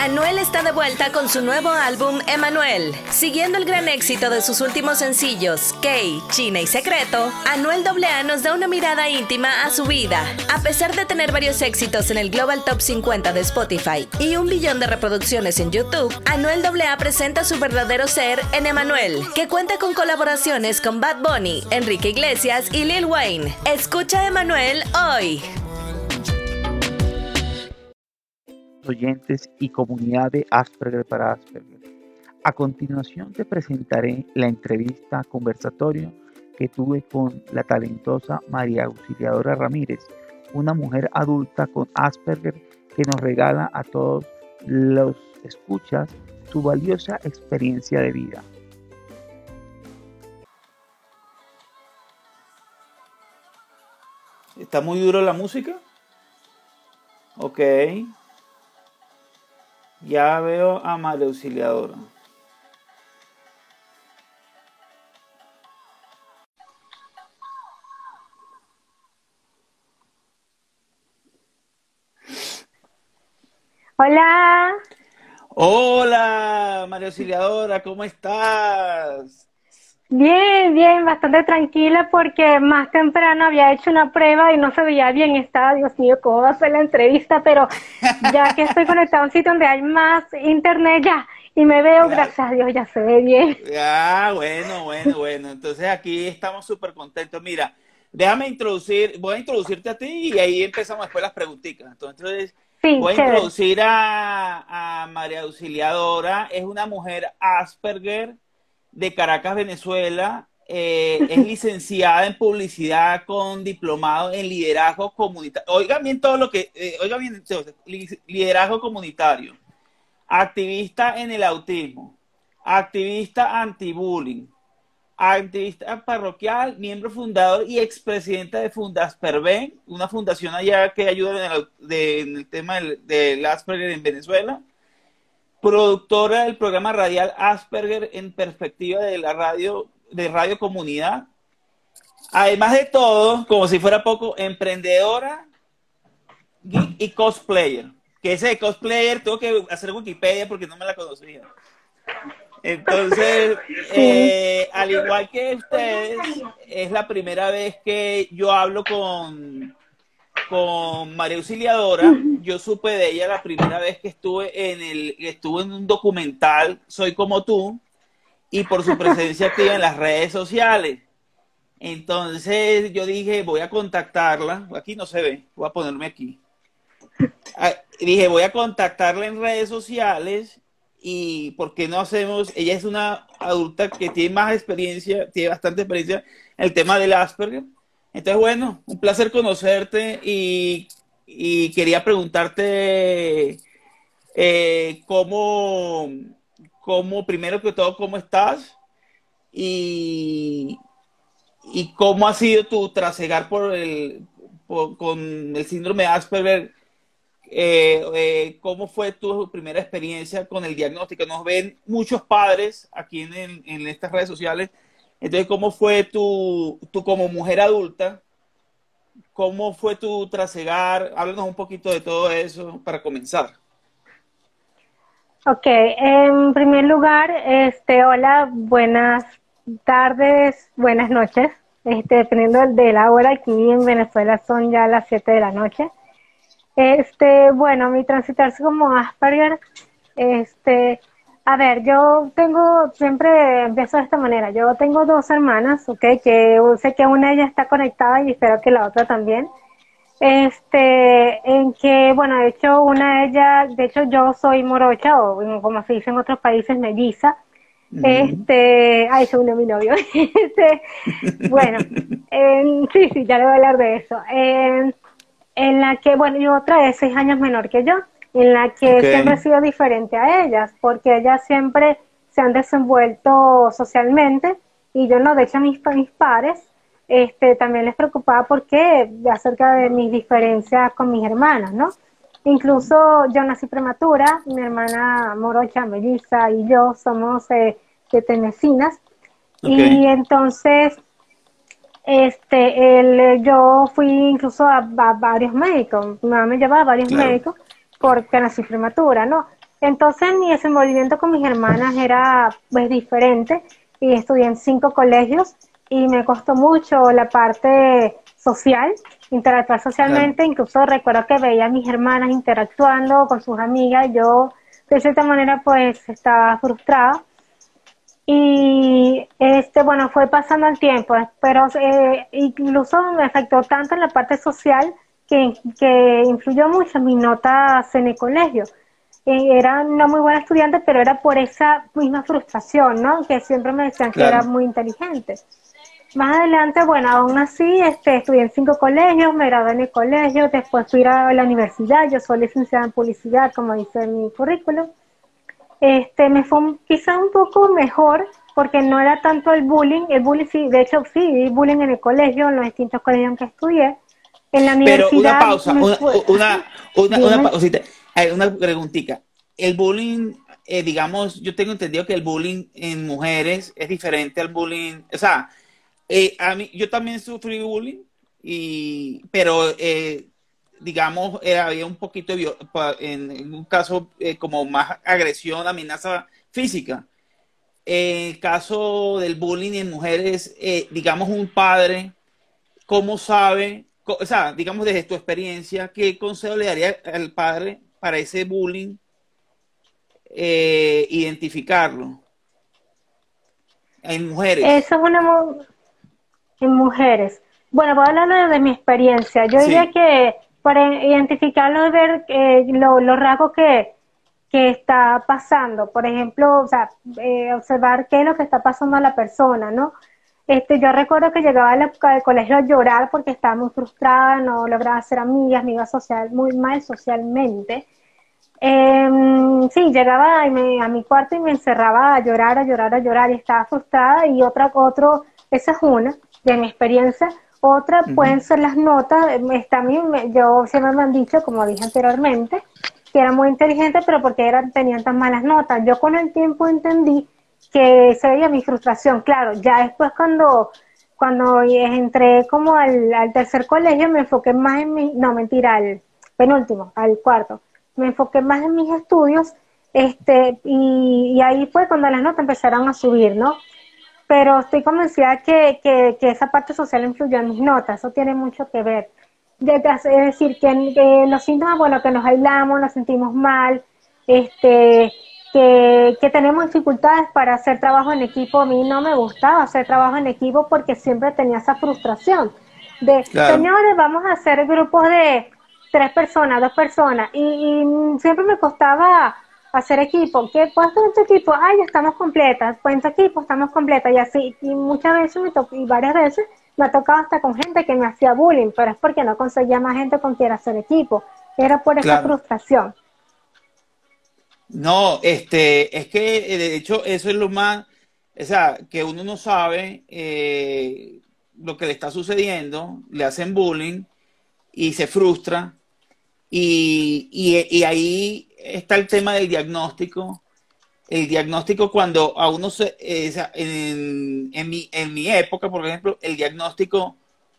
Anuel está de vuelta con su nuevo álbum Emanuel. Siguiendo el gran éxito de sus últimos sencillos, Kay, China y Secreto, Anuel AA nos da una mirada íntima a su vida. A pesar de tener varios éxitos en el Global Top 50 de Spotify y un billón de reproducciones en YouTube, Anuel AA presenta su verdadero ser en Emanuel, que cuenta con colaboraciones con Bad Bunny, Enrique Iglesias y Lil Wayne. Escucha Emanuel hoy. Oyentes y comunidad de Asperger para Asperger. A continuación te presentaré la entrevista conversatorio que tuve con la talentosa María Auxiliadora Ramírez, una mujer adulta con Asperger que nos regala a todos los escuchas su valiosa experiencia de vida. ¿Está muy duro la música? Ok. Ya veo a María Auxiliadora. Hola. Hola, María Auxiliadora, ¿cómo estás? Bien, bien, bastante tranquila porque más temprano había hecho una prueba y no se veía bien. Estaba, Dios mío, ¿cómo va a ser la entrevista? Pero ya que estoy conectado a un sitio donde hay más internet ya y me veo, gracias a Dios, ya se ve bien. Ah, bueno, bueno, bueno. Entonces aquí estamos súper contentos. Mira, déjame introducir, voy a introducirte a ti y ahí empezamos después las preguntitas. Entonces, voy a introducir a, a María Auxiliadora. Es una mujer Asperger de Caracas, Venezuela. Eh, es licenciada en publicidad con diplomado en liderazgo comunitario. Oigan bien todo lo que, eh, oigan bien, liderazgo comunitario, activista en el autismo, activista anti-bullying, activista parroquial, miembro fundador y expresidenta de Fundasperven, una fundación allá que ayuda en el, tema del, del Asperger en Venezuela productora del programa radial Asperger en perspectiva de la radio, de Radio Comunidad. Además de todo, como si fuera poco, emprendedora y cosplayer. Que ese cosplayer tengo que hacer Wikipedia porque no me la conocía. Entonces, eh, al igual que ustedes, es la primera vez que yo hablo con, con María Auxiliadora. Yo supe de ella la primera vez que estuve en el, estuve en un documental, Soy como tú, y por su presencia activa en las redes sociales. Entonces yo dije, voy a contactarla. Aquí no se ve, voy a ponerme aquí. Ah, dije, voy a contactarla en redes sociales y ¿por qué no hacemos? Ella es una adulta que tiene más experiencia, tiene bastante experiencia en el tema del Asperger entonces, bueno, un placer conocerte y, quería preguntarte eh, cómo, cómo, primero que todo, cómo estás y, cómo ha sido tu trasegar por el, con el síndrome de Asperger. Eh, eh, ¿Cómo fue tu primera experiencia con el diagnóstico? Nos ven muchos padres aquí en estas redes sociales entonces, ¿cómo fue tu, tu como mujer adulta? ¿Cómo fue tu trasegar? Háblanos un poquito de todo eso para comenzar. Ok, en primer lugar, este, hola, buenas tardes, buenas noches, este, dependiendo de la hora, aquí en Venezuela son ya las 7 de la noche. Este, bueno, mi transitarse como Asperger, este, a ver, yo tengo, siempre empiezo de esta manera. Yo tengo dos hermanas, ¿ok? Que sé que una de ellas está conectada y espero que la otra también. Este, en que, bueno, de hecho, una de ellas, de hecho, yo soy morocha, o como se dice en otros países, melliza. Este, ay, se mi novio. este, bueno, sí, sí, ya le voy a hablar de eso. en la que, bueno, y otra es seis años menor que yo en la que siempre he sido diferente a ellas, porque ellas siempre se han desenvuelto socialmente y yo no, de hecho mis, mis pares este, también les preocupaba porque acerca de mis diferencias con mis hermanas, ¿no? Incluso yo nací prematura, mi hermana Morocha, Melissa y yo somos eh, de Tenecinas. Y entonces este, el, yo fui incluso a, varios médicos, mi mamá me llevaba a varios médicos porque nací prematura, ¿no? Entonces mi desenvolvimiento con mis hermanas era pues diferente y estudié en cinco colegios y me costó mucho la parte social, interactuar socialmente, incluso recuerdo que veía a mis hermanas interactuando con sus amigas, yo de cierta manera pues estaba frustrada. Y este bueno fue pasando el tiempo pero eh, incluso me afectó tanto en la parte social que, que influyó mucho en mis notas en el colegio. Eh, era una muy buena estudiante pero era por esa misma frustración no que siempre me decían que era muy inteligente. Más adelante bueno aún así este estudié en cinco colegios me gradué en el colegio después fui a la universidad yo soy licenciada en publicidad como dice mi currículum este, me fue quizá un poco mejor porque no era tanto el bullying, el bullying sí, de hecho sí, bullying en el colegio, en los distintos colegios que estudié. En la universidad. Pero una pausa, una, una, una, pausita, una preguntita. El bullying, eh, digamos, yo tengo entendido que el bullying en mujeres es diferente al bullying, o sea, eh, a mí, yo también sufrí bullying, y, pero eh, digamos, había un poquito, de, en, un caso como más agresión, amenaza física. En el caso del bullying en mujeres, digamos, un padre, ¿cómo sabe, o sea, digamos desde tu experiencia, qué consejo le daría al padre para ese bullying, identificarlo? En mujeres. Eso es una... En mujeres. Bueno, voy a hablar de mi experiencia. Yo diría que para identificarlo y ver eh, los rasgos que, que está pasando. Por ejemplo, o sea, eh, observar qué es lo que está pasando a la persona, ¿no? Este, yo recuerdo que llegaba al, colegio a llorar porque estaba muy frustrada, no lograba hacer amigas, me iba social, muy mal socialmente. Em, sí, llegaba a mi cuarto y me encerraba a llorar, a llorar, a llorar y estaba frustrada y otra, otro, esa es una de mi experiencia, otra pueden ser las notas, a mí, yo siempre me han dicho, como dije anteriormente, que era muy inteligente, pero porque eran, tenían tan malas notas. Yo con el tiempo entendí que se veía mi frustración. Claro, ya después cuando, cuando entré como al, tercer colegio me enfoqué más en mi, no mentira, al penúltimo, al cuarto, me enfoqué más en mis estudios, este, y, ahí fue cuando las notas empezaron a subir, ¿no? pero estoy convencida que, que, esa parte social influyó en mis notas, eso tiene mucho que ver. es decir, que, los síntomas, bueno, que nos aislamos, nos sentimos mal, este, que, que, tenemos dificultades para hacer trabajo en equipo. A mí no me gustaba hacer trabajo en equipo porque siempre tenía esa frustración de, señores, vamos a hacer grupos de tres personas, dos personas, y, y siempre me costaba hacer equipo. ¿Qué hacer en tu equipo? Ay, ya estamos completas. En tu equipo estamos completas y así. Y muchas veces me tocó, y varias veces me ha tocado hasta con gente que me hacía bullying, pero es porque no conseguía más gente con quien hacer equipo. Era por esa frustración. No, este, es que eh, de hecho eso es lo más, o sea, que uno no sabe eh, lo que le está sucediendo, le hacen bullying y se frustra y, y, ahí está el tema del diagnóstico. El diagnóstico cuando a uno se... Eh, en, en, mi, en mi época, por ejemplo, el diagnóstico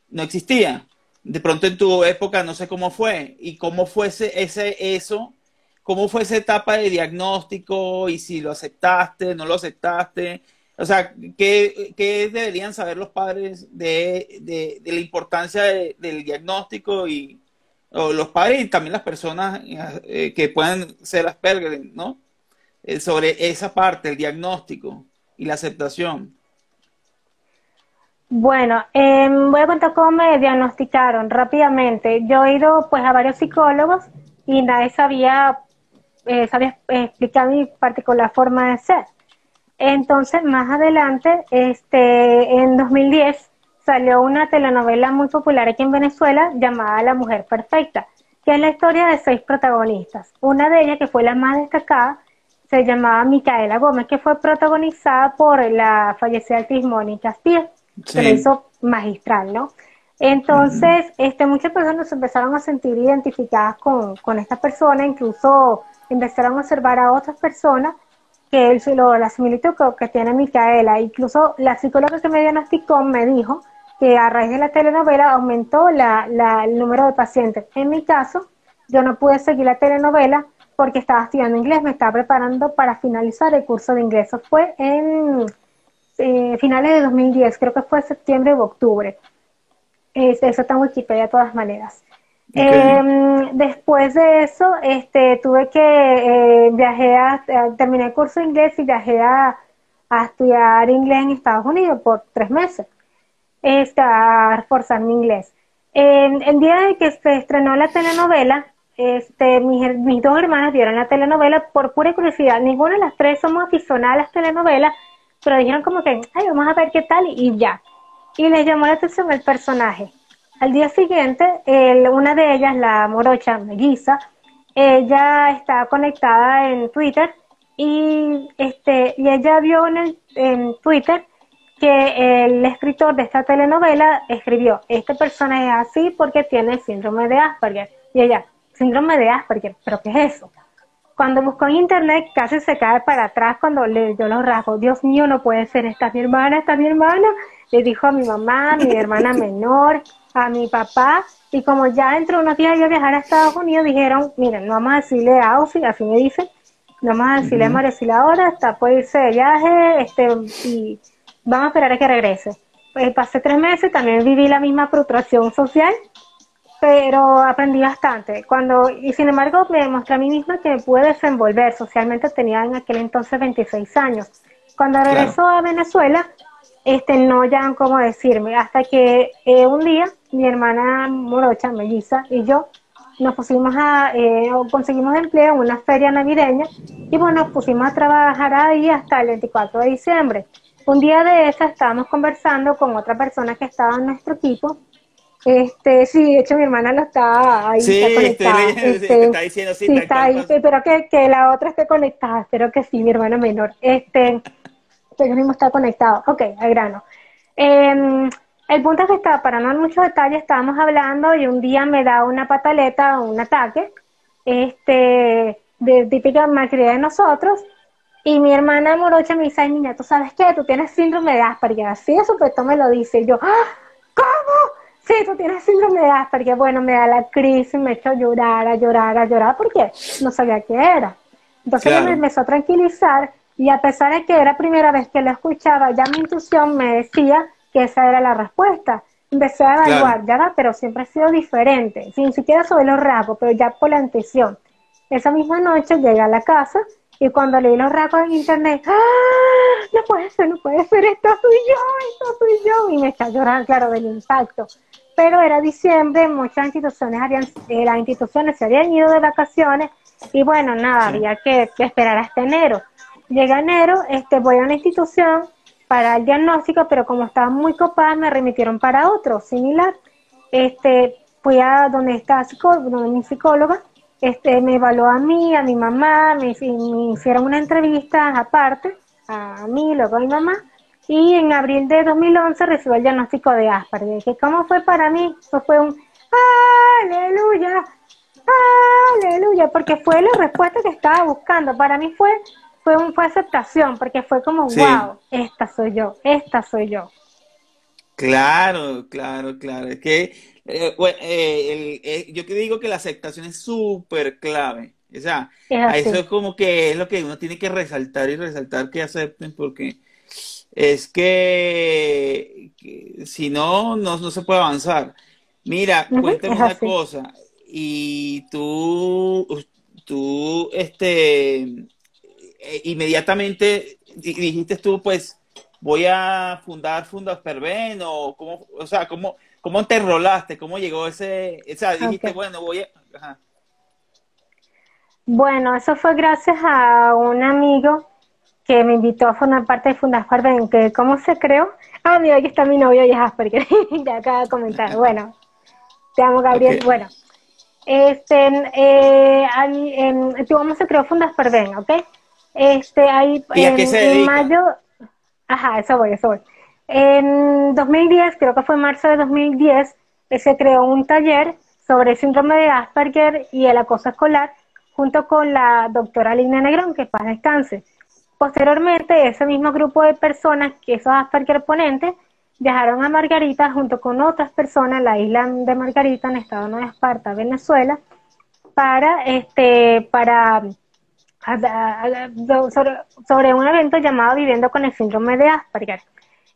no existía. De pronto en tu época no sé cómo fue. Y cómo fue ese, eso, cómo fue esa etapa de diagnóstico y si lo aceptaste, no lo aceptaste. O sea, ¿qué, deberían saber los padres de, la importancia del diagnóstico y, o los padres y también las personas eh, que puedan ser Asperger, ¿no? Eh, sobre esa parte, el diagnóstico y la aceptación. Bueno, em, voy a contar cómo me diagnosticaron rápidamente. Yo he ido pues a varios psicólogos y nadie sabía, eh, sabía explicar mi particular forma de ser. Entonces, más adelante, este, en 2010, salió una telenovela muy popular aquí en Venezuela llamada La Mujer Perfecta, que es la historia de seis protagonistas. Una de ellas, que fue la más destacada, se llamaba Micaela Gómez, que fue protagonizada por la fallecida actriz Mónica Spies, que lo hizo magistral, ¿no? Entonces, este, muchas personas se empezaron a sentir identificadas con, con esta persona, incluso empezaron a observar a otras personas que él, lo, la similitud que, tiene Micaela. Incluso la psicóloga que me diagnosticó me dijo que a raíz de la telenovela aumentó la, el número de pacientes. En mi caso, yo no pude seguir la telenovela porque estaba estudiando inglés, me estaba preparando para finalizar el curso de inglés. Eso fue en eh, finales de 2010, creo que fue septiembre o octubre. eso está en Wikipedia de todas maneras. Em, después de eso, este, tuve que eh, viajé a, terminé el curso de inglés y viajé a, estudiar inglés en Estados Unidos por tres meses, este, a reforzar mi inglés. el día de que se estrenó la telenovela, este, mis, dos hermanas vieron la telenovela por pura curiosidad. Ninguna de las tres somos aficionadas a las telenovelas, pero dijeron como que, ay, vamos a ver qué tal y ya. Y les llamó la atención el personaje. Al día siguiente, una de ellas, la morocha Melissa, ella estaba conectada en Twitter y, este, y ella vio en, en Twitter que el escritor de esta telenovela escribió, este personaje es así porque tiene síndrome de Asperger. Y ella, síndrome de Asperger, pero ¿qué es eso? Cuando buscó en internet casi se cae para atrás cuando le dio los rasgos. Dios mío, no puede ser, esta es mi hermana, esta es mi hermana. Le dijo a mi mamá, a mi hermana menor, a mi papá. Y como ya dentro de unos días iba a viajar a Estados Unidos, dijeron, miren, no vamos a decirle a Ausi, así me dicen, no vamos a decirle a María ahora, hasta puede irse de viaje, este, y vamos a esperar a que regrese. Pues pasé tres meses, también viví la misma frustración social pero aprendí bastante. Cuando, y sin embargo, me demostré a mí misma que me pude desenvolver. Socialmente tenía en aquel entonces 26 años. Cuando regresó a Venezuela, este, no ya cómo decirme, hasta que eh, un día mi hermana morocha, Melissa, y yo nos pusimos a, eh, conseguimos empleo en una feria navideña y bueno, nos pusimos a trabajar ahí hasta el 24 de diciembre. Un día de esa estábamos conversando con otra persona que estaba en nuestro equipo este, sí, de hecho mi hermana lo está ahí sí, está conectada. Este, está diciendo sí, sí está ahí, espero que, que, la otra esté conectada, espero que sí, mi hermana menor. Este, ellos mismo está conectado. Ok, al grano. Eh, el punto es que está, para no dar muchos detalles, estábamos hablando y un día me da una pataleta o un ataque, este, de típica malcriada de nosotros, y mi hermana morocha me dice, ay niña, ¿tú sabes qué? Tú tienes síndrome de Asperger, así eso, pues tú me lo dice, y yo, ¡Ah! ¿cómo? sí, tú tienes síndrome de Asperger, bueno, me da la crisis, me a llorar, a llorar, a llorar, porque no sabía qué era. Entonces me empezó a tranquilizar y a pesar de que era primera vez que lo escuchaba, ya mi intuición me decía que esa era la respuesta. Empecé a evaluar, ya va, pero siempre ha sido diferente, sin siquiera sobre los rasgos, pero ya por la intuición. Esa misma noche llegué a la casa y cuando leí los rasgos en internet, ¡ah! No puede ser, no puede ser, esto soy yo, esto soy yo. Y me a llorar, claro, del impacto pero era diciembre, muchas instituciones habían, eh, las instituciones se habían ido de vacaciones y bueno, nada, había que, esperar hasta enero. Llega enero, este, voy a una institución para el diagnóstico, pero como estaba muy copada, me remitieron para otro similar. Este, fui a donde está donde mi psicóloga, este, me evaluó a mí, a mi mamá, me, hicieron una entrevista aparte, a mí, luego a mi mamá, y en abril de 2011 recibió el diagnóstico de Asperger. Que ¿Cómo fue para mí? Pues fue un aleluya, aleluya, porque fue la respuesta que estaba buscando. Para mí fue fue un, fue aceptación, porque fue como, wow, esta soy yo, esta soy yo. Claro, claro, claro. Es que eh, eh, eh, yo que digo que la aceptación es súper clave. O sea, eso es como que es lo que uno tiene que resaltar y resaltar que acepten porque es que, si no, no, se puede avanzar. Mira, cuéntame una cosa, y tú, tú, este, eh, inmediatamente dijiste tú, pues, voy a fundar Fundas Perben, o cómo, o sea, cómo, cómo te enrolaste, cómo llegó ese, o sea, dijiste, bueno, voy a... Bueno, eso fue gracias a un amigo que me invitó a formar parte de Fundas Farben, que cómo se creó. Ah, mira, aquí está mi novio y es Asperger, ya acaba de comentar. Bueno, te amo, Gabriel. Bueno, este, eh, en, cómo se creó Fundas Farben, ¿ok? Este, ahí, en, mayo, ajá, eso voy, eso voy. En 2010, creo que fue en marzo de 2010, se creó un taller sobre el síndrome de Asperger y el acoso escolar, junto con la doctora Lina Negrón, que paz descanse. Posteriormente, ese mismo grupo de personas, que esos Asperger ponentes, viajaron a Margarita junto con otras personas, la isla de Margarita, en el estado de Nueva Esparta, Venezuela, para, este, para, sobre, un evento llamado Viviendo con el síndrome de Asperger.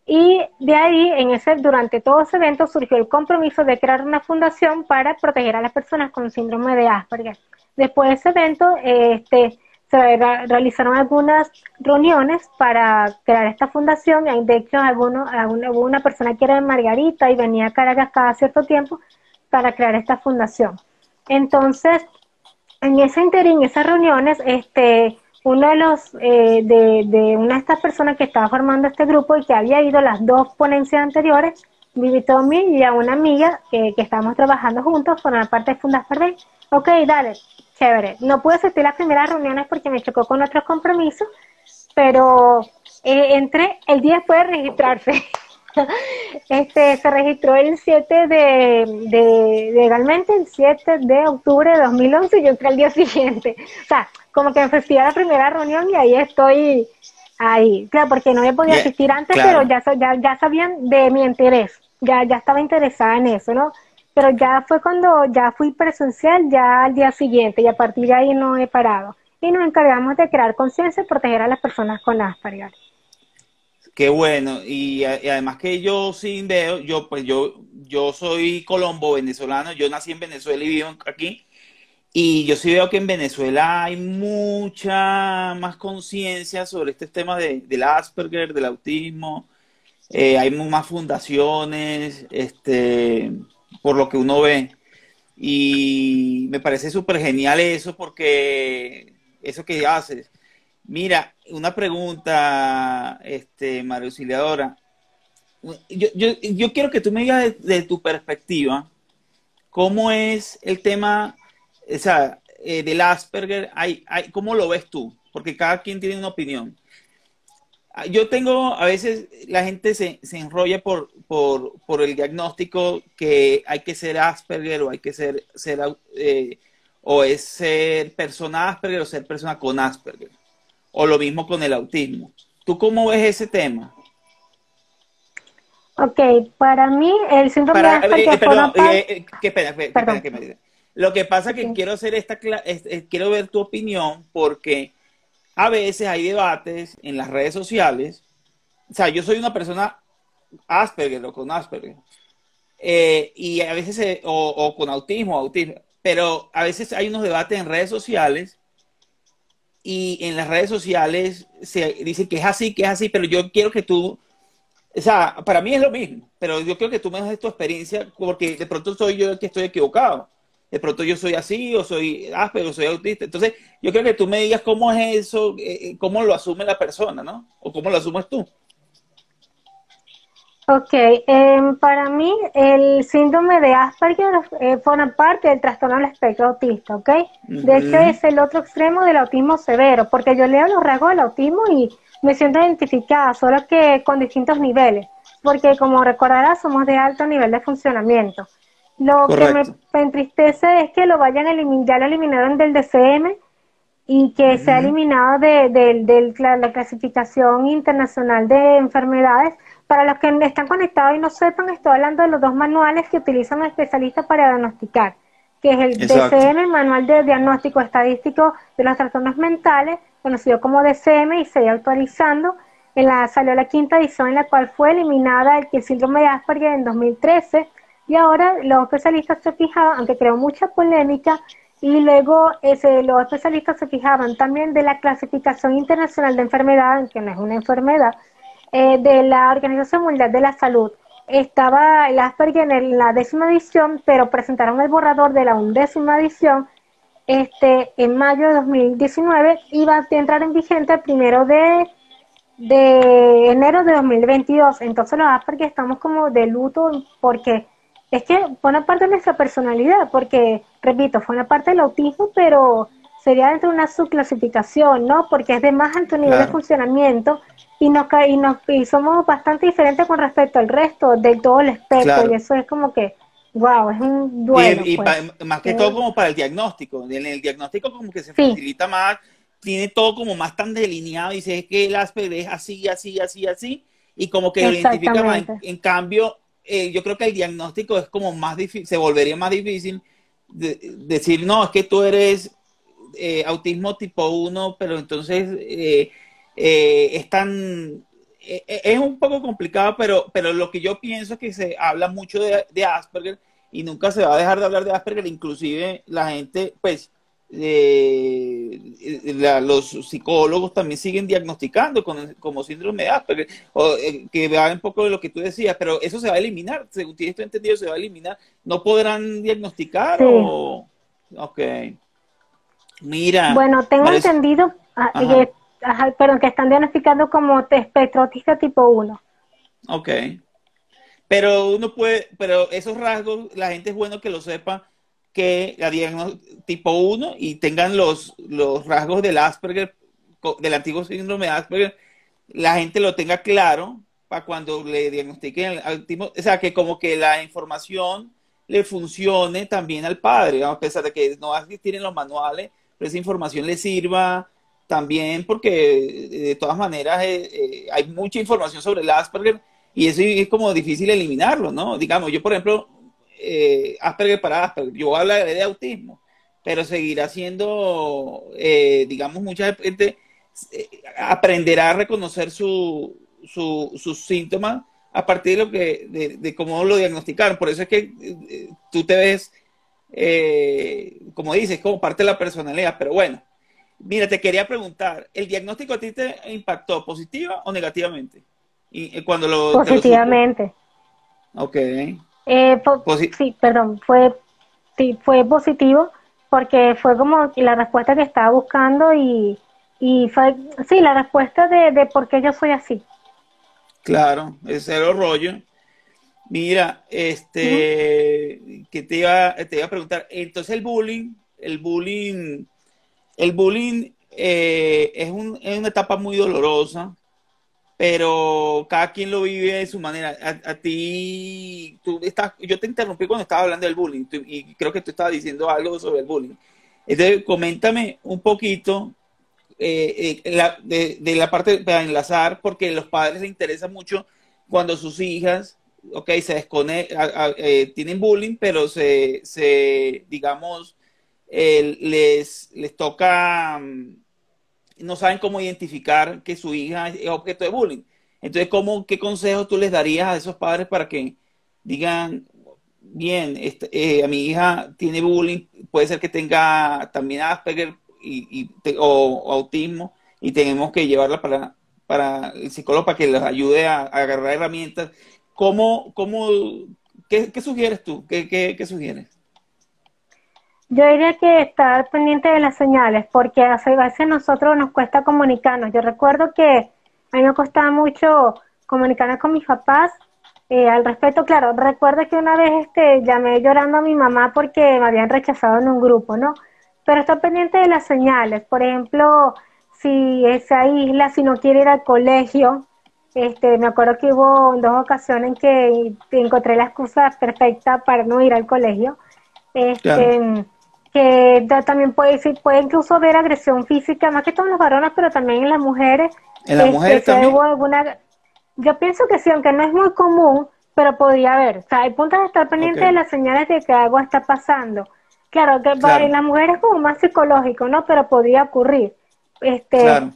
Y de ahí, en ese, durante todo ese evento, surgió el compromiso de crear una fundación para proteger a las personas con síndrome de Asperger. Después de ese evento, este, se realizaron algunas reuniones para crear esta fundación. De hecho, alguno, hubo una persona que era de Margarita y venía a Caracas cada cierto tiempo para crear esta fundación. Entonces, en ese interín, en esas reuniones, este, uno de los, eh, de, una de estas personas que estaba formando este grupo y que había ido las dos ponencias anteriores, me invitó a mí y a una amiga que, que estábamos trabajando juntos, por la parte de Fundas Verde. Ok, dale, chévere. No pude asistir a las primeras reuniones porque me chocó con otros compromisos, pero eh, entré el día después de registrarse. este se registró el 7 de, de, legalmente el 7 de octubre de 2011 y yo entré el día siguiente. O sea, como que me ofrecí a la primera reunión y ahí estoy ahí. Claro, porque no había podido asistir antes, pero ya, ya, ya sabían de mi interés. Ya, ya estaba interesada en eso, ¿no? pero ya fue cuando ya fui presencial, ya al día siguiente, y a partir de ahí no he parado. Y nos encargamos de crear conciencia y proteger a las personas con Asperger. Qué bueno, y, además que yo sí veo, yo pues yo, yo soy colombo venezolano, yo nací en Venezuela y vivo aquí, y yo sí veo que en Venezuela hay mucha más conciencia sobre este tema de, del Asperger, del autismo, eh, hay más fundaciones, este, por lo que uno ve. Y me parece súper genial eso porque eso que haces. Mira, una pregunta, este, María Auxiliadora. Yo, yo, quiero que tú me digas de, tu perspectiva cómo es el tema, o sea, eh, del Asperger, hay, hay, ¿cómo lo ves tú? Porque cada quien tiene una opinión. Ah, yo tengo, a veces la gente se, se enrolla por, por, por, el diagnóstico que hay que ser Asperger o hay que ser, ser eh, o es ser persona Asperger o ser persona con Asperger. O lo mismo con el autismo. ¿Tú cómo ves ese tema? Ok, para mí el síndrome de Asperger... Eh, eh, que me Lo que pasa es que quiero hacer esta... quiero ver tu opinión porque a veces hay debates en las redes sociales. O sea, yo soy una persona Asperger o con Asperger. Eh, y a veces, o, con autismo, autismo. Pero a veces hay unos debates en redes sociales y en las redes sociales se dice que es así, que es así, pero yo quiero que tú, o sea, para mí es lo mismo, pero yo quiero que tú me des tu experiencia porque de pronto soy yo el que estoy equivocado de pronto yo soy así, o soy áspero, o soy autista. Entonces, yo creo que tú me digas cómo es eso, eh, eh, cómo lo asume la persona, ¿no? O cómo lo asumes tú. Ok, em, para mí el síndrome de Asperger eh, forma parte del trastorno del espectro autista, ¿ok? De hecho es el otro extremo del autismo severo, porque yo leo los rasgos del autismo y me siento identificada, solo que con distintos niveles, porque como recordarás somos de alto nivel de funcionamiento. Lo que me entristece es que lo vayan a eliminar, ya lo eliminaron del DCM y que se ha eliminado de, la, clasificación internacional de enfermedades. Para los que están conectados y no sepan, estoy hablando de los dos manuales que utilizan los especialistas para diagnosticar, que es el DCM, el Manual de Diagnóstico Estadístico de los Trastornos Mentales, conocido como DCM, y se actualizando. En la, salió la quinta edición en la cual fue eliminada el, el síndrome de Asperger en 2013 y ahora los especialistas se fijaban, aunque creó mucha polémica, y luego ese, los especialistas se fijaban también de la clasificación internacional de enfermedad, que no es una enfermedad, eh, de la Organización Mundial de la Salud. Estaba el Asperger en la décima edición, pero presentaron el borrador de la undécima edición este, en mayo de 2019 y va a entrar en vigente el primero de, de enero de 2022. Entonces los Asperger estamos como de luto porque es que fue una parte de nuestra personalidad, porque, repito, fue una parte del autismo, pero sería dentro de una subclasificación, ¿no? Porque es de más alto nivel de funcionamiento y nos, y nos y somos bastante diferentes con respecto al resto de todo el espectro, y eso es como que, wow, es un duelo. Y, pues. más que todo como para el diagnóstico, en el diagnóstico como que se facilita más, tiene todo como más tan delineado, dice es que el Asperger es así, así, así, así, y como que lo identifica más. en cambio, eh, yo creo que el diagnóstico es como más difícil, se volvería más difícil decir, no, es que tú eres eh, autismo tipo 1, pero entonces eh, eh, es tan... es un poco complicado, pero, pero lo que yo pienso es que se habla mucho de, de Asperger y nunca se va a dejar de hablar de Asperger, inclusive la gente, pues, eh, los psicólogos también siguen diagnosticando con, como síndrome de Asperger, o, eh, que va un poco de lo que tú decías, pero eso se va a eliminar, según tienes entendido, se va a eliminar. ¿No podrán diagnosticar o...? Ok. Mira. Bueno, tengo entendido, ah, que, perdón, que están diagnosticando como espectro autista tipo 1. Ok. Pero uno puede, pero esos rasgos, la gente es bueno que lo sepa, que la tipo 1 y tengan los, los rasgos del Asperger, del antiguo síndrome de Asperger, la gente lo tenga claro para cuando le diagnostiquen el tipo, o sea, que como que la información le funcione también al padre, a pesar de que no tienen los manuales, pero esa información le sirva también porque de todas maneras eh, eh, hay mucha información sobre el Asperger y eso es como difícil eliminarlo, ¿no? Digamos, yo por ejemplo eh, Asperger para Asperger. Yo hablaré de autismo, pero seguirá siendo, eh, digamos, mucha gente eh, aprenderá a reconocer su, sus síntomas a partir de lo que, de, cómo lo diagnosticaron. Por eso es que eh, tú te ves, como dices, como parte de la personalidad. Pero bueno, mira, te quería preguntar, ¿el diagnóstico a ti te impactó positiva o negativamente? Y, cuando lo, Positivamente. ok. Eh, sí, perdón, fue, sí, fue positivo porque fue como la respuesta que estaba buscando y, y fue, sí, la respuesta de, de por qué yo soy así. Claro, es cero rollo. Mira, este, que te iba, te iba a preguntar, entonces el bullying, el bullying, el bullying eh, es, un, es una etapa muy dolorosa, pero cada quien lo vive de su manera. A, ti, tú estás, yo te interrumpí cuando estaba hablando del bullying y creo que tú estabas diciendo algo sobre el bullying. Entonces, coméntame un poquito eh, eh, de, la parte para enlazar, porque a los padres les interesa mucho cuando sus hijas, ok, se desconectan, eh, tienen bullying, pero se, se digamos, les, les toca... Mm, no saben cómo identificar que su hija es objeto de bullying. Entonces, ¿cómo, ¿qué consejos tú les darías a esos padres para que digan, bien, este, eh, a mi hija tiene bullying, puede ser que tenga también Asperger y, o, autismo y tenemos que llevarla para, para el psicólogo para que les ayude a, agarrar herramientas? ¿Cómo, cómo, qué, sugieres tú? ¿Qué, sugieres? Yo diría que estar pendiente de las señales, porque a veces nosotros nos cuesta comunicarnos. Yo recuerdo que a mí me costaba mucho comunicarme con mis papás eh, al respecto. Claro, recuerdo que una vez este, llamé llorando a mi mamá porque me habían rechazado en un grupo, ¿no? Pero estar pendiente de las señales. Por ejemplo, si esa isla, si no quiere ir al colegio, este, me acuerdo que hubo dos ocasiones en que encontré la excusa perfecta para no ir al colegio. Este, que también puede, puede incluso haber agresión física, más que todo en los varones, pero también en las mujeres. En las mujeres este, también. alguna, yo pienso que sí, aunque no es muy común, pero podría haber. O sea, hay puntos de estar pendiente de las señales de que algo está pasando. Claro, que en las mujeres es como más psicológico, ¿no? Pero podría ocurrir. Este, claro.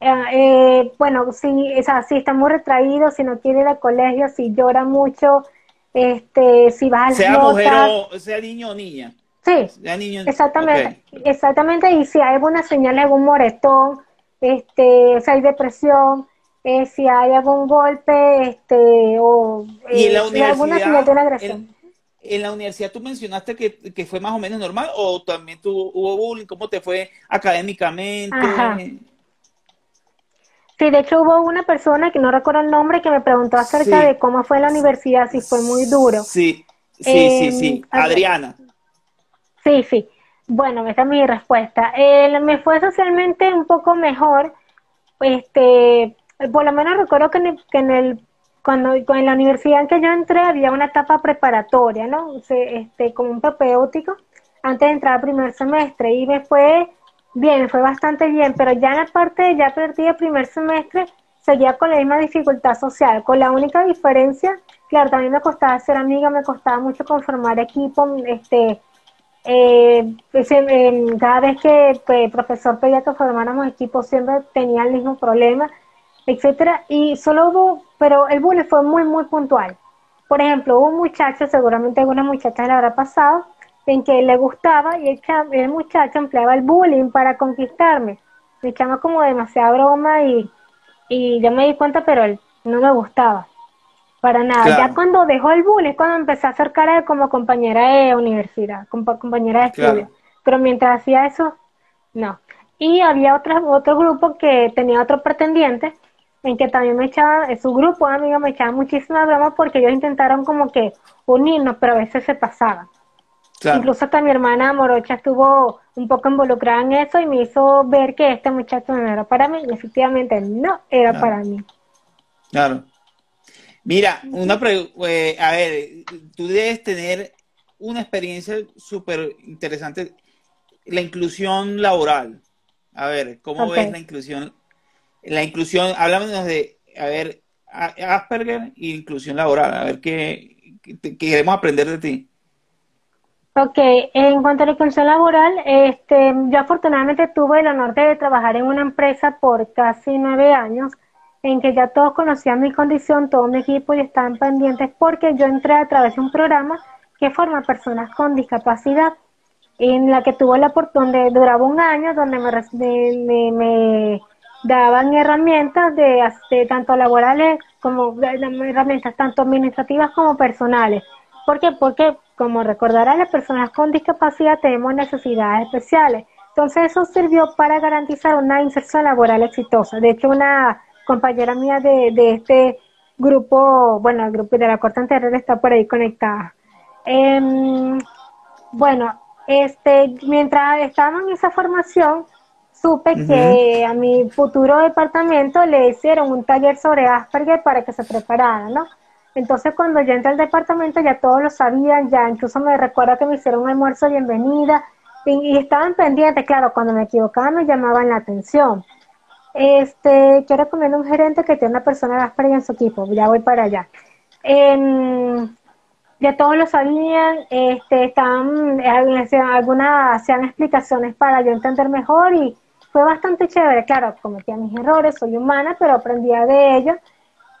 Eh, eh, bueno, si, o sea, si está muy retraído, si no quiere ir al colegio, si llora mucho, este, si va al Sea mujer o sea niño o niña. Sí, exactamente, exactamente, y si hay alguna señal, algún moretón, este, si hay depresión, eh, si hay algún golpe, este, o ¿Y en la eh, alguna señal de una agresión. En, la universidad tú mencionaste que, fue más o menos normal, o también tú, hubo bullying, ¿cómo te fue académicamente? Sí, de hecho hubo una persona que no recuerdo el nombre que me preguntó acerca de cómo fue la universidad, si fue muy duro. Sí, sí, sí, sí. Em, Adriana. Sí, sí. Bueno, esa es mi respuesta. me fue socialmente un poco mejor. Este, por lo menos recuerdo que en el, cuando en la universidad en que yo entré había una etapa preparatoria, ¿no? este, como un propedéutico antes de entrar al primer semestre y me fue bien, fue bastante bien, pero ya en la parte de ya perdí el primer semestre seguía con la misma dificultad social, con la única diferencia, claro, también me costaba ser amiga, me costaba mucho conformar equipo, este, eh, pues, cada vez que el pues, profesor pediatra formáramos equipo siempre tenía el mismo problema, etcétera, y solo hubo, pero el bullying fue muy, muy puntual. Por ejemplo, hubo un muchacho, seguramente alguna muchacha le habrá pasado, en que le gustaba y el, muchacho empleaba el bullying para conquistarme. Me echaba como demasiada broma y, y yo me di cuenta, pero él no me gustaba. Para nada. Ya cuando dejó el bullying, cuando empecé a acercar a él como compañera de universidad, compañera de estudio. Pero mientras hacía eso, no. Y había otro, otro grupo que tenía otro pretendiente, en que también me echaba, su grupo de amigos me echaba muchísima broma porque ellos intentaron como que unirnos, pero a veces se pasaban. Incluso hasta mi hermana Morocha estuvo un poco involucrada en eso y me hizo ver que este muchacho no era para mí y efectivamente no era para mí. Claro. Mira, una eh, a ver, tú debes tener una experiencia súper interesante, la inclusión laboral. A ver, ¿cómo ves la inclusión? La inclusión, háblanos de, a ver, Asperger e inclusión laboral, a ver qué queremos aprender de ti. Ok, en cuanto a la laboral, este, yo afortunadamente tuve el honor de trabajar en una empresa por casi nueve años, en que ya todos conocían mi condición, todo mi equipo y estaban pendientes porque yo entré a través de un programa que forma personas con discapacidad, en la que tuve la donde duraba un año, donde me, me, daban herramientas de, de, tanto laborales como herramientas tanto administrativas como personales. ¿Por qué? Porque como recordarán, las personas con discapacidad tenemos necesidades especiales. Entonces eso sirvió para garantizar una inserción laboral exitosa. De hecho, una compañera mía de, este grupo, bueno, el grupo de la corte anterior está por ahí conectada. Em, bueno, este, mientras estábamos en esa formación, supe que a mi futuro departamento le hicieron un taller sobre Asperger para que se preparara, ¿no? Entonces cuando yo entré al departamento ya todos lo sabían, ya incluso me recuerdo que me hicieron un almuerzo de bienvenida y, estaban pendientes, claro, cuando me equivocaba me llamaban la atención. Este, yo recomiendo un gerente que tiene una persona áspera en su equipo, ya voy para allá. ya todos lo sabían, este, estaban, algunas hacían explicaciones para yo entender mejor y fue bastante chévere, claro, cometía mis errores, soy humana, pero aprendía de ellos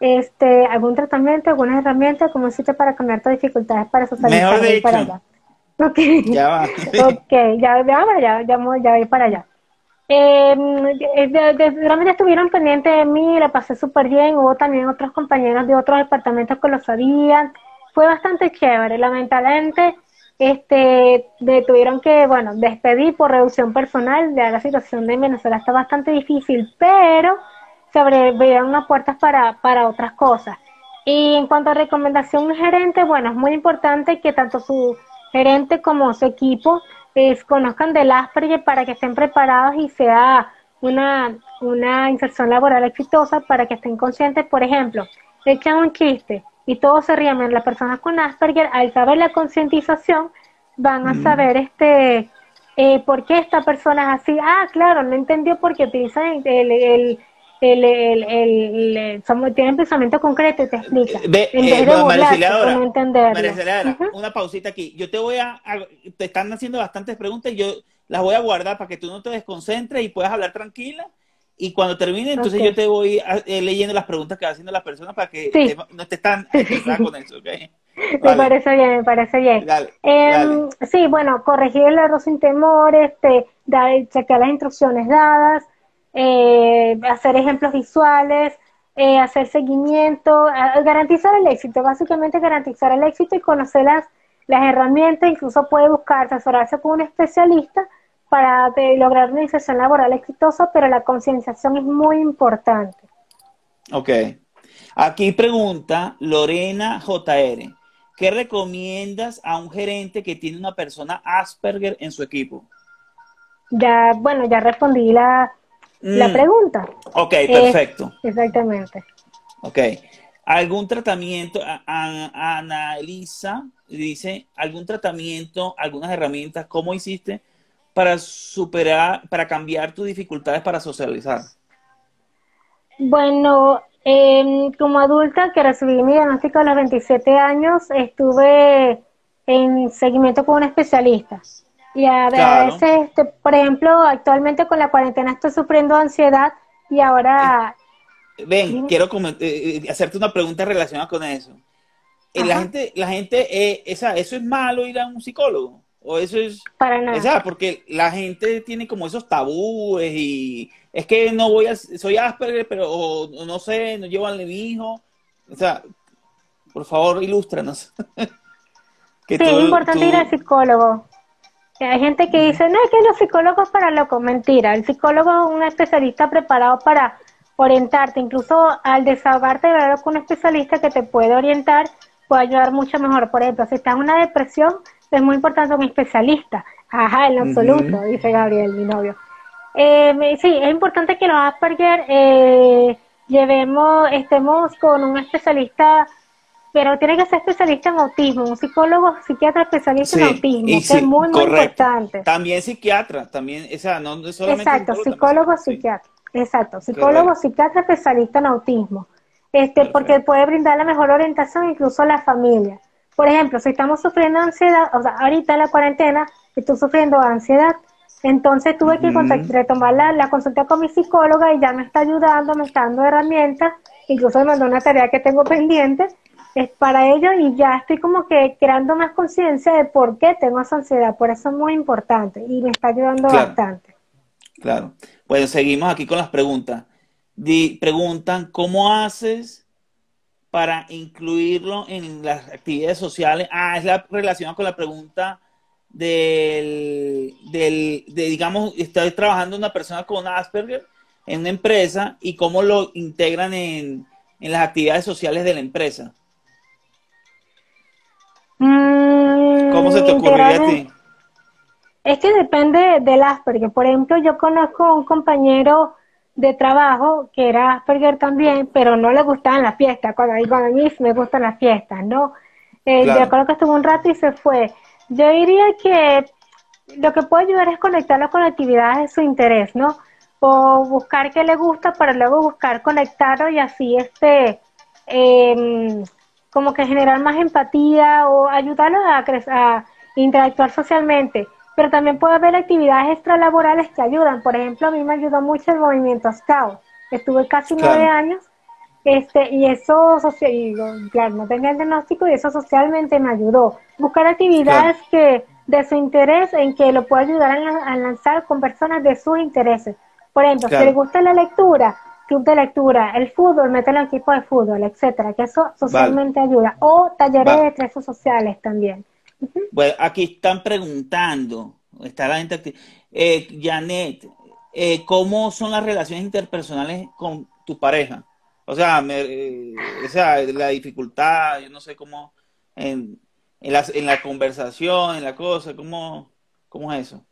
este, algún tratamiento, algunas herramientas, como hiciste para cambiar tus dificultades para socializar Mejor para allá. Ok, ya va. ok, ya, ya, ya, ya, ya voy para allá. Eh, realmente estuvieron pendientes de mí, la pasé súper bien, hubo también otros compañeros de otros departamentos que lo sabían, fue bastante chévere, lamentablemente este tuvieron que, bueno, despedir por reducción personal, ya la situación de Venezuela está bastante difícil, pero se abrieron unas puertas para, para otras cosas. Y en cuanto a recomendación gerente, bueno, es muy importante que tanto su gerente como su equipo eh, conozcan del Asperger para que estén preparados y sea una, una inserción laboral exitosa para que estén conscientes. Por ejemplo, echan un chiste y todos se ríen. Las personas con Asperger, al saber la concientización, van a mm. saber este eh, por qué esta persona es así. Ah, claro, no entendió porque utilizan el, el el, el, el, tienen pensamiento concreto y te explica. en vez de una pausita aquí. Yo te voy a, te están haciendo bastantes preguntas y yo las voy a guardar para que tú no te desconcentres y puedas hablar tranquila. Y cuando termine, entonces yo te voy eh, leyendo las preguntas que va haciendo las personas para que no te están con eso, Me parece bien, me parece bien. Em, sí, bueno, corregir el error sin temor, este, dar, chequear las instrucciones dadas, eh, hacer ejemplos visuales, eh, hacer seguimiento, garantizar el éxito, básicamente garantizar el éxito y conocer las, las herramientas, incluso puede buscar asesorarse con un especialista para lograr una inserción laboral exitosa, pero la concienciación es muy importante. Ok. Aquí pregunta Lorena JR. ¿Qué recomiendas a un gerente que tiene una persona Asperger en su equipo? Ya, bueno, ya respondí la, la mm. pregunta. Ok, perfecto. exactamente. Ok. ¿Algún tratamiento, Ana Elisa dice, algún tratamiento, algunas herramientas, cómo hiciste para superar, para cambiar tus dificultades para socializar? Bueno, em, como adulta que recibí mi diagnóstico a los 27 años, estuve en seguimiento con un especialista Y a, veces, este, por ejemplo, actualmente con la cuarentena estoy sufriendo ansiedad y ahora... Ven, quiero eh, eh, hacerte una pregunta relacionada con eso. Eh, la gente, la gente, esa, ¿eso es malo ir a un psicólogo? ¿O eso es...? Para nada. porque la gente tiene como esos tabúes y es que no voy a... Soy Asperger, pero o, no sé, no llevo a mi hijo. O sea, por favor, ilústranos. sí, es importante ir al psicólogo. Hay gente que dice, no, es que los psicólogos para loco. Mentira, el psicólogo es un especialista preparado para orientarte, incluso al desahogarte de con un especialista que te puede orientar, puede ayudar mucho mejor. Por ejemplo, si estás en una depresión, es muy importante un especialista. Ajá, en absoluto, dice Gabriel, mi novio. Eh, sí, es importante que los Asperger eh, llevemos, estemos con un especialista pero tiene que ser especialista en autismo, un psicólogo, psiquiatra especialista en autismo, que es muy, muy importante. También psiquiatra, también, o sea, no solamente Exacto, psicólogo, psiquiatra. Exacto, psicólogo, psiquiatra especialista en autismo. Este, porque puede brindar la mejor orientación incluso a la familia. Por ejemplo, si estamos sufriendo ansiedad, o sea, ahorita en la cuarentena estoy sufriendo ansiedad, entonces tuve que retomar la, la, consulta con mi psicóloga y ya me está ayudando, me está dando herramientas, incluso me mandó una tarea que tengo pendiente es para ello y ya estoy como que creando más conciencia de por qué tengo esa ansiedad, por eso es muy importante y me está ayudando bastante. Claro. Bueno, seguimos aquí con las preguntas. preguntan, ¿cómo haces para incluirlo en las actividades sociales? Ah, es la relacionada con la pregunta del, del de, digamos, estoy trabajando una persona con Asperger en una empresa y cómo lo integran en, en las actividades sociales de la empresa. Mm, ¿Cómo se te ocurriría a ti? Es que depende del Asperger. Por ejemplo, yo conozco un compañero de trabajo que era Asperger también, pero no le gustaban las fiestas. Cuando, a mí me gustan las fiestas, ¿no? Eh, Yo creo que estuvo un rato y se fue. Yo diría que lo que puede ayudar es conectarlo con actividades de su interés, ¿no? O buscar qué le gusta para luego buscar conectarlo y así este eh, como que generar más empatía o ayudarlos a, a interactuar socialmente. Pero también puede haber actividades extralaborales que ayudan. Por ejemplo, a mí me ayudó mucho el movimiento Scout. Estuve casi nueve años este, y eso, social, claro, no tenía el diagnóstico y eso socialmente me ayudó. Buscar actividades que de su interés, en que lo pueda ayudar a, lanzar con personas de sus intereses. Por ejemplo, si le gusta la lectura, club de lectura, el fútbol, meterlo en equipo de fútbol, etcétera, que eso socialmente ayuda. O talleres de estrés sociales también. Bueno, aquí están preguntando, está la gente eh, Janet, eh, ¿cómo son las relaciones interpersonales con tu pareja? O sea, eh, la dificultad, yo no sé cómo, en, en, la, en la conversación, en la cosa, ¿cómo, cómo es eso?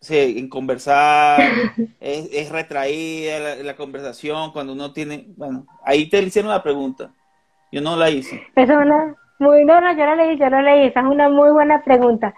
Sí, en conversar, es, retraída la, conversación cuando uno tiene, bueno, ahí te hicieron la pregunta, yo no la hice. Es una, muy, no, no, yo no leí, yo no leí, esa es una muy buena pregunta.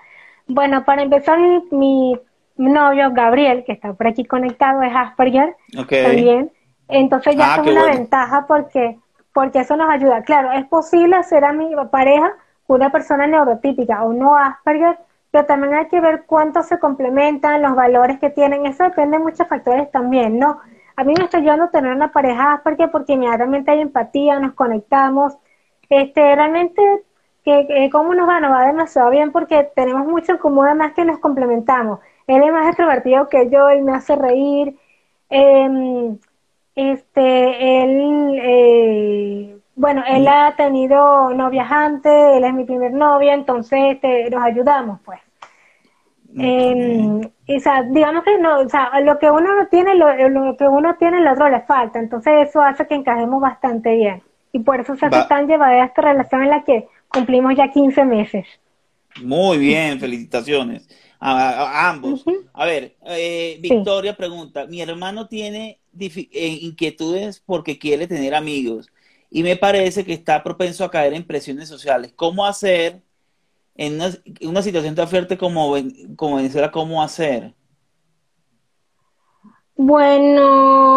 Bueno, para empezar, mi, novio Gabriel, que está por aquí conectado, es Asperger también, entonces ya ah, es una ventaja porque, porque eso nos ayuda. Claro, es posible hacer a mi pareja una persona neurotípica o no Asperger, pero también hay que ver cuánto se complementan, los valores que tienen, eso depende de muchos factores también, ¿no? A mí me está ayudando tener una pareja porque porque inmediatamente hay empatía, nos conectamos, este, realmente, que, ¿cómo nos va? Nos va demasiado bien porque tenemos mucho en común, además que nos complementamos. Él es más extrovertido que yo, él me hace reír, eh, este, él, eh, bueno, él ha tenido novias antes, él es mi primer novia, entonces este, nos ayudamos, pues. Eh, o sea, digamos que no, o sea, lo que uno no tiene, lo, que uno tiene, el otro le falta. Entonces eso hace que encajemos bastante bien. Y por eso se hace tan llevadera esta relación en la que cumplimos ya 15 meses. Muy bien, felicitaciones a, ambos. A ver, eh, Victoria pregunta, mi hermano tiene eh, inquietudes porque quiere tener amigos y me parece que está propenso a caer en presiones sociales. ¿Cómo hacer en una, situación tan fuerte como, como Venezuela, cómo hacer? Bueno,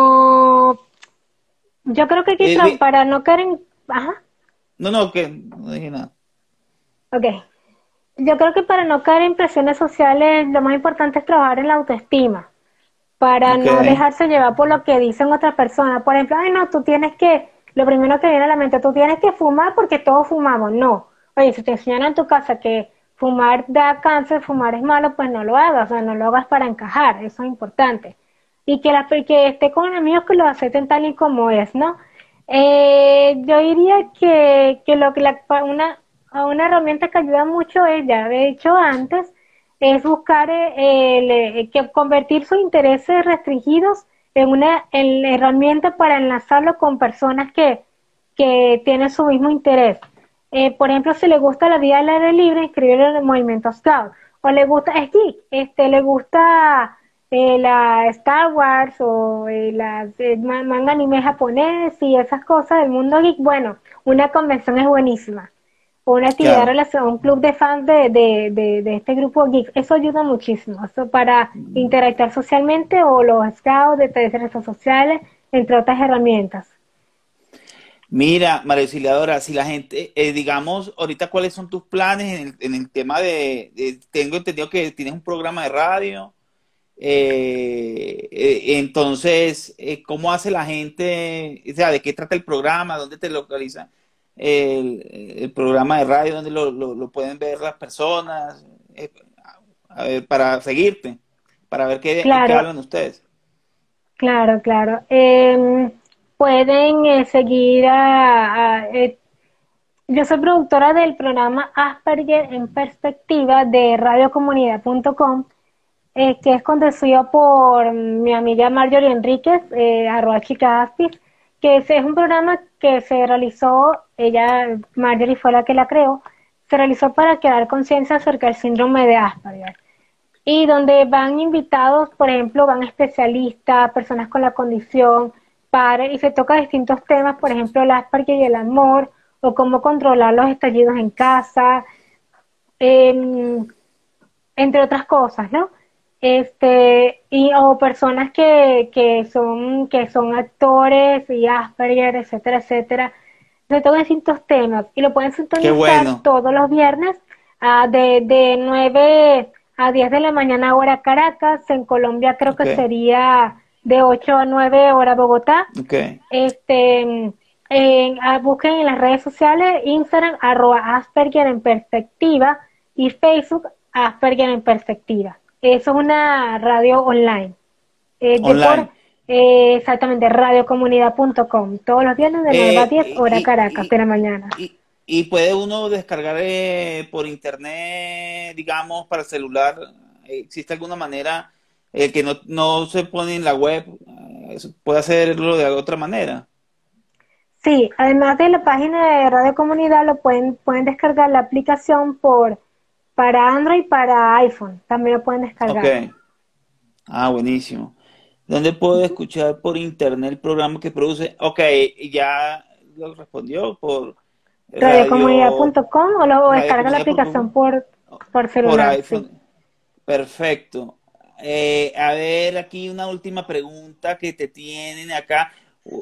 yo creo que quizás eh, para no caer en... Ajá. No, no, que no dije nada. Ok. yo creo que para no caer en presiones sociales, lo más importante es trabajar en la autoestima, para no dejarse llevar por lo que dicen otras personas. Por ejemplo, ay, no, tú tienes que, lo primero que viene a la mente, tú tienes que fumar porque todos fumamos. No. Oye, si te enseñan en tu casa que fumar da cáncer, fumar es malo, pues no lo hagas, o sea, no lo hagas para encajar, eso es importante. Y que, la, que esté con amigos que lo acepten tal y como es, ¿no? Eh, yo diría que, que lo que la, una, una herramienta que ayuda mucho es, ya he dicho antes, es buscar eh, el, que convertir sus intereses restringidos en una herramienta para enlazarlo con personas que, que tienen su mismo interés. Eh, por ejemplo, si le gusta la vida del aire libre, inscribirlo en el movimiento Scout. O le gusta, es geek, este, le gusta eh, la Star Wars o eh, las eh, manga anime japonés y esas cosas del mundo geek, bueno, una convención es buenísima. O una actividad relacionada, un club de fans de, de, de, este grupo geek, eso ayuda muchísimo, eso para mm. interactuar socialmente o los scouts de redes sociales, entre otras herramientas. Mira, María Auxiliadora, si la gente, digamos, ahorita cuáles son tus planes en el, en el tema de, tengo entendido que tienes un programa de radio, eh, eh, entonces, eh, ¿cómo hace la gente? O sea, ¿de qué trata el programa? ¿Dónde te localiza el, programa de radio? ¿Dónde lo, pueden ver las personas? a ver, para seguirte, para ver qué, hablan ustedes. Claro, claro. Em, pueden seguir a, yo soy productora del programa Asperger en Perspectiva de radiocomunidad.com eh, que es conducido por mi amiga Marjorie Enríquez, eh, arroba chica que es, es un programa que se realizó, ella, Marjorie fue la que la creó, se realizó para crear conciencia acerca del síndrome de Asperger. Y donde van invitados, por ejemplo, van especialistas, personas con la condición, para, y se toca distintos temas, por ejemplo, el Asperger y el amor, o cómo controlar los estallidos en casa, em, entre otras cosas, ¿no? Este y o personas que, que son que son actores y Asperger etcétera etcétera. De todos distintos temas y lo pueden sintonizar todos los viernes uh, de, de 9 a 10 de la mañana hora Caracas. En Colombia creo que sería de 8 a 9 hora Bogotá. Este en, ah, busquen en las redes sociales Instagram arroba Asperger en perspectiva y Facebook Asperger en perspectiva es una radio online. Eh, online. Eh, exactamente, radiocomunidad.com. Todos los días de 9 a 10 hora Caracas de la mañana. Y, puede uno descargar eh, por internet, digamos, para celular. ¿Existe alguna manera que no, no se pone en la web? ¿Puede hacerlo de otra manera? Sí, además de la página de Radio Comunidad, lo pueden, pueden descargar la aplicación por para Android y para iPhone. También lo pueden descargar. Ok. Ah, buenísimo. ¿Dónde puedo escuchar por internet el programa que produce? Ok, ya lo respondió por radiocomunidad.com o luego descarga la aplicación por, por celular. Perfecto. Eh, a ver, aquí una última pregunta que te tienen acá.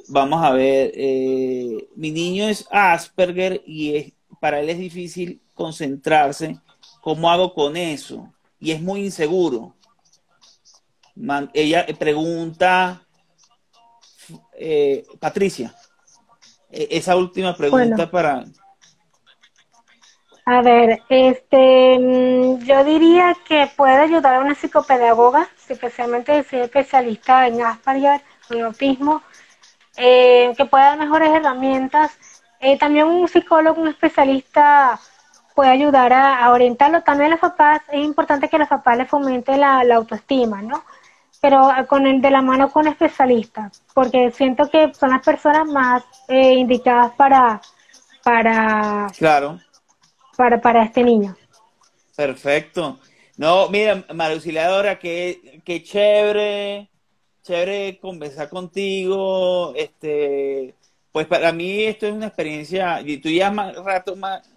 Vamos a ver. Eh, mi niño es Asperger y es, para él es difícil concentrarse ¿Cómo hago con eso? Y es muy inseguro. ella pregunta, eh, Patricia, e, esa última pregunta para... A ver, este, mm, yo diría que puede ayudar a una psicopedagoga, especialmente si es especialista en Asperger, en autismo, eh, que pueda dar mejores herramientas. Eh, también un psicólogo, un especialista puede ayudar a, orientarlo. También a los papás, es importante que los papás les fomenten la, autoestima, ¿no? Pero con el de la mano con especialistas, porque siento que son las personas más eh, indicadas para, para, claro. para, para este niño. Perfecto. No, mira, María Auxiliadora, qué, qué chévere, chévere conversar contigo. Este, pues para mí esto es una experiencia, y tú ya más rato más,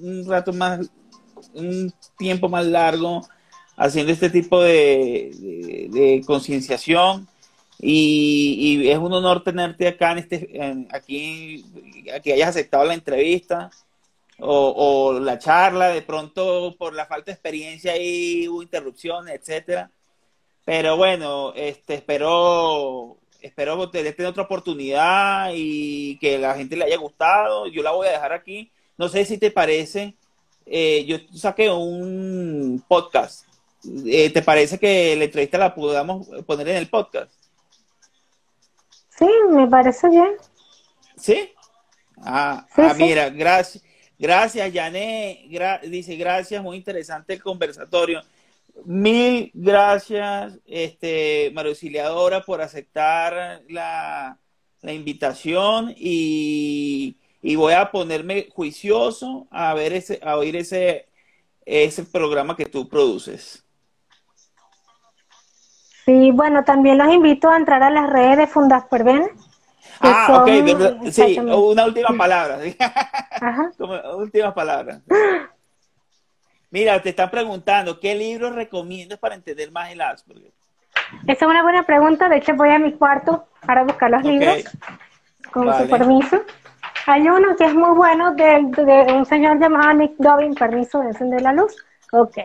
un rato más, un tiempo más largo haciendo este tipo de, concienciación y, es un honor tenerte acá en este, aquí, que hayas aceptado la entrevista. o, la charla, de pronto por la falta de experiencia y hubo interrupciones, etcétera. Pero bueno, este, espero, espero tener otra oportunidad y que la gente le haya gustado. Yo la voy a dejar aquí. No sé si te parece, eh, yo saqué un podcast. Eh, ¿Te parece que la entrevista la podamos poner en el podcast? Sí, me parece bien. ¿Sí? Ah, ah mira, gracias. Gracias, Yané. dice, gracias, muy interesante el conversatorio. Mil gracias, este, María Auxiliadora, por aceptar la, invitación y, voy a ponerme juicioso a ver ese, a oír ese, ese programa que tú produces. Sí, bueno, también los invito a entrar a las redes de Fundas Perven Ah, ok, sí, una última palabra. Ajá. última palabra. Mira, te están preguntando, ¿qué libro recomiendas para entender más el Asperger? Esa es una buena pregunta. De hecho, voy a mi cuarto para buscar los libros, con su permiso. Hay uno que es muy bueno de, de, un señor llamado Nick Dobbin, permiso de encender la luz. Ok.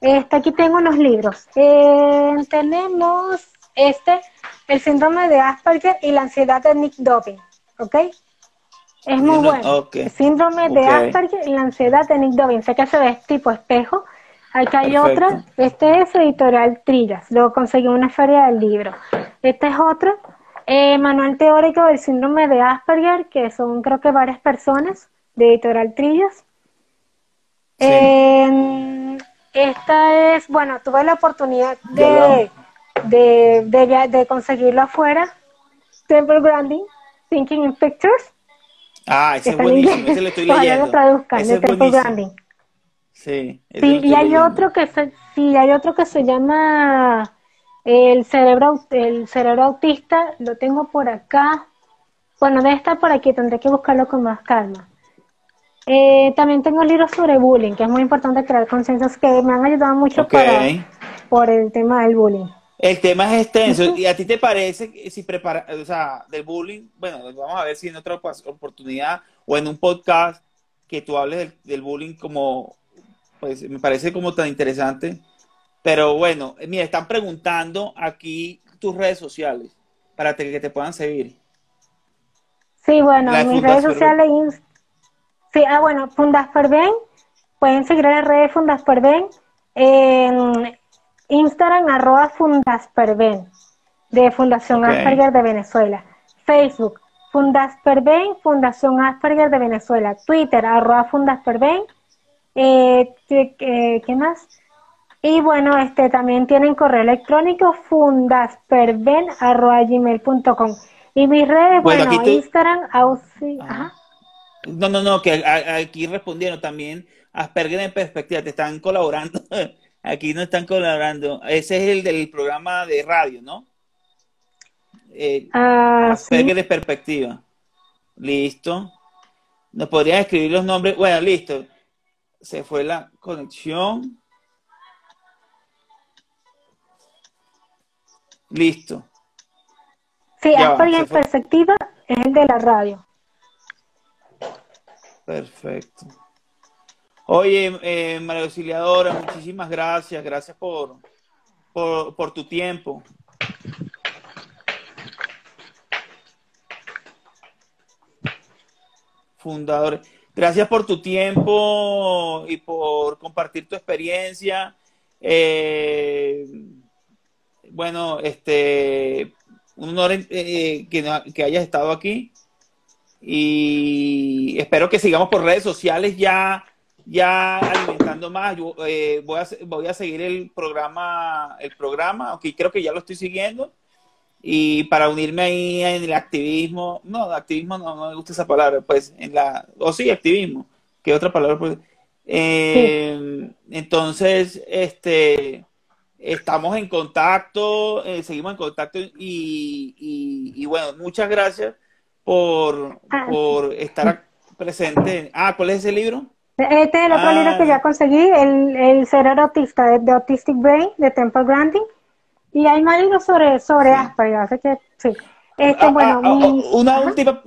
Este, aquí tengo unos libros. Eh, tenemos este, el síndrome de Asperger y la ansiedad de Nick Dobbin, ¿ok? Es muy bueno. El síndrome de Asperger y la ansiedad de Nick Dobbin. Sé que se ve tipo espejo. Acá hay otra. Este es editorial Trillas. Luego conseguí una feria del libro. Este es otro. Eh, manual teórico del síndrome de Asperger, que son creo que varias personas de editorial Trillas. esta es, bueno, tuve la oportunidad de de, de, de conseguirlo afuera. Temple Granding, Thinking in Pictures. Ah, ese es buenísimo, ese lo estoy leyendo. lo traduzcan, de Temple Granding. Sí, sí y hay otro que se, sí, hay otro que se llama el cerebro, el cerebro autista, lo tengo por acá. Bueno, debe estar por aquí, tendré que buscarlo con más calma. Eh, también tengo libros sobre bullying, que es muy importante crear conciencias que me han ayudado mucho para, por el tema del bullying. El tema es extenso. ¿Y a ti te parece que si prepara, o sea, del bullying, bueno, vamos a ver si en otra oportunidad o en un podcast que tú hables del, bullying como, pues me parece como tan interesante. Pero bueno, mira, están preguntando aquí tus redes sociales para que te puedan seguir. Sí, bueno, mis redes sociales. Sí, ah, bueno, Fundas Ben. Pueden seguir en las redes Fundas Ben. En Instagram arroba Fundasperben de Fundación Asperger de Venezuela. Facebook Fundasperben, Fundación Asperger de Venezuela. Twitter arroba Fundasperben. Eh, ¿qué, más? Y bueno, este también tienen correo electrónico fundasperben arroba gmail.com. Y mis redes, bueno, Instagram, No, no, no, que aquí respondiendo también Asperger en perspectiva, te están colaborando Aquí no están colaborando. Ese es el del programa de radio, ¿no? Eh, ah, de perspectiva. Listo. ¿Nos podrían escribir los nombres? Bueno, listo. Se fue la conexión. Listo. Sí, Asperger en perspectiva es el de la radio. Perfecto. Oye, eh, María Auxiliadora, muchísimas gracias. Gracias por, por, tu tiempo. Fundador, gracias por tu tiempo y por compartir tu experiencia. Eh, bueno, este, un honor eh, que, que hayas estado aquí y espero que sigamos por redes sociales ya ya alimentando más. Yo eh, voy, a, voy a seguir el programa, el programa, aunque creo que ya lo estoy siguiendo. Y para unirme ahí en el activismo, no, activismo no, me gusta esa palabra, pues en la, o sí, activismo, ¿qué otra palabra? Eh, Entonces, este, estamos en contacto, eh, seguimos en contacto y, y, bueno, muchas gracias por, ah, por estar presente. Ah, ¿cuál es ese libro? Este es el otro libro que ah. ya conseguí, el, el cerebro autista de, Autistic Brain de Temple Grandin. Y hay más libros sobre, sobre Asperger, así que sí. Este, ah, bueno, ah, una última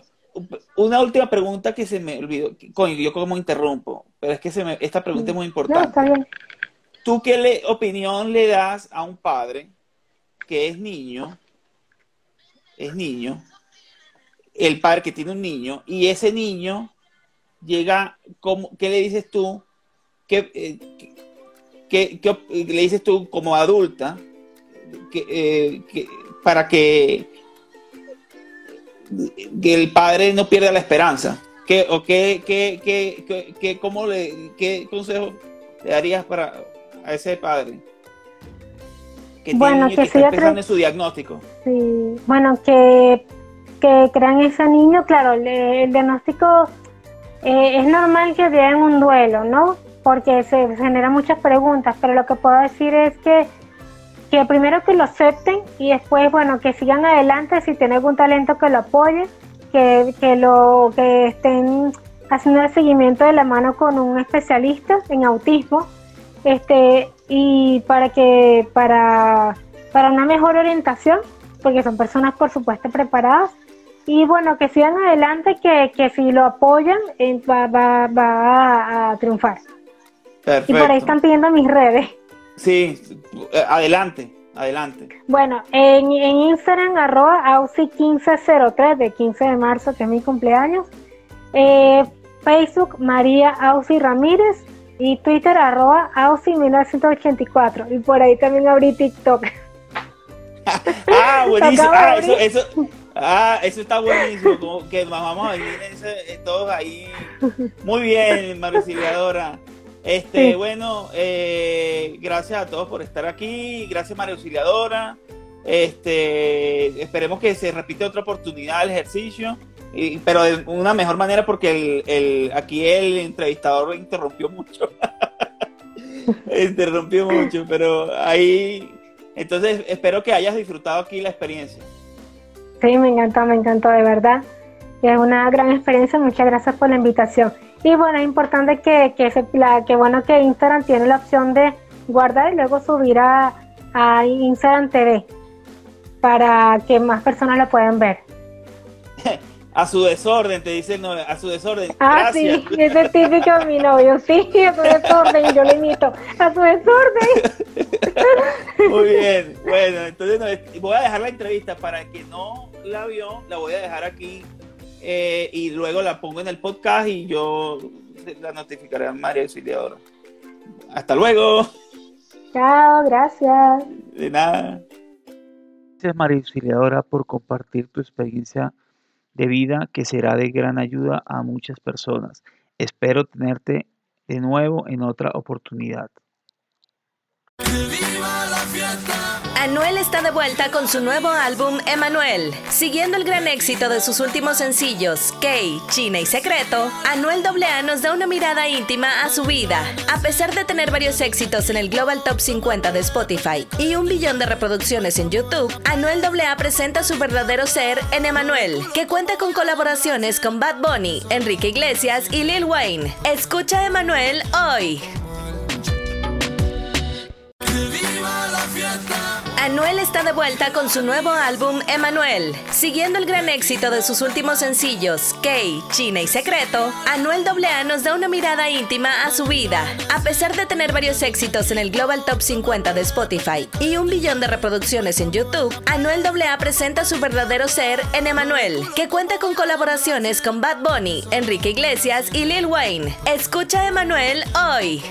una última pregunta que se me olvidó. Coño, yo como interrumpo, pero es que se me, esta pregunta es muy importante. ¿Tú qué le, opinión le das a un padre que es niño? Es niño. El padre que tiene un niño y ese niño llega, como, ¿qué le dices tú? ¿Qué, eh, qué, le dices tú como adulta que, eh, para que que el padre no pierda la esperanza. ¿Qué, o qué, qué, qué, qué, cómo le, qué consejo le darías para a ese padre? Que bueno, que, está pensando en su diagnóstico. Sí, bueno, que, que crean ese niño, claro, el, diagnóstico eh, es normal que vean un duelo, ¿no? Porque se, se generan muchas preguntas, pero lo que puedo decir es que que primero que lo acepten y después, bueno, que sigan adelante si tienen algún talento que lo apoye, que, que, lo, que estén haciendo el seguimiento de la mano con un especialista en autismo, este, y para que, para, para una mejor orientación, porque son personas por supuesto preparadas, y bueno, que sigan adelante, que, que si lo apoyan, eh, va, va, va a, triunfar. Y por ahí están pidiendo mis redes. Sí, adelante, adelante. Bueno, en, Instagram, arroba Ausi1503, de 15 de marzo, que es mi cumpleaños. Eh, Facebook, María Ausi Ramírez. Y Twitter, arroba Ausi1984. Y por ahí también abrí TikTok. ah, buenísimo. Ah eso, eso, ah, eso está buenísimo. Como que vamos a venir eh, todos ahí. Muy bien, Mariciliadora. Este, bueno, eh, gracias a todos por estar aquí, gracias María Auxiliadora. Este, esperemos que se repite otra oportunidad el ejercicio, pero de una mejor manera porque el, aquí el entrevistador interrumpió mucho. interrumpió mucho, pero ahí, entonces espero que hayas disfrutado aquí la experiencia. Sí, me encantó, me encantó de verdad. Es una gran experiencia, muchas gracias por la invitación. Y bueno, es importante que, que, se, que bueno que Instagram tiene la opción de guardar y luego subir a, a Instagram TV para que más personas lo puedan ver. a su desorden, te dicen, no, a su desorden. Ah, sí, ese es típico de mi novio, sí, a su desorden, y yo le imito, a su desorden. Muy bien, bueno, entonces voy a dejar la entrevista para que no la vio, la voy a dejar aquí eh, y luego la pongo en el podcast y yo la notificaré a María Auxiliadora. Hasta luego. Chao, gracias. De nada. Gracias María Auxiliadora por compartir tu experiencia de vida que será de gran ayuda a muchas personas. Espero tenerte de nuevo en otra oportunidad. Anuel está de vuelta con su nuevo álbum Emanuel. Siguiendo el gran éxito de sus últimos sencillos, Kay, China y Secreto, Anuel AA nos da una mirada íntima a su vida. A pesar de tener varios éxitos en el Global Top 50 de Spotify y un billón de reproducciones en YouTube, Anuel AA presenta su verdadero ser en Emanuel, que cuenta con colaboraciones con Bad Bunny, Enrique Iglesias y Lil Wayne. Escucha Emanuel hoy. Anuel está de vuelta con su nuevo álbum Emanuel. Siguiendo el gran éxito de sus últimos sencillos, Kay, China y Secreto, Anuel AA nos da una mirada íntima a su vida. A pesar de tener varios éxitos en el Global Top 50 de Spotify y un billón de reproducciones en YouTube, Anuel AA presenta su verdadero ser en Emanuel, que cuenta con colaboraciones con Bad Bunny, Enrique Iglesias y Lil Wayne. Escucha Emanuel hoy.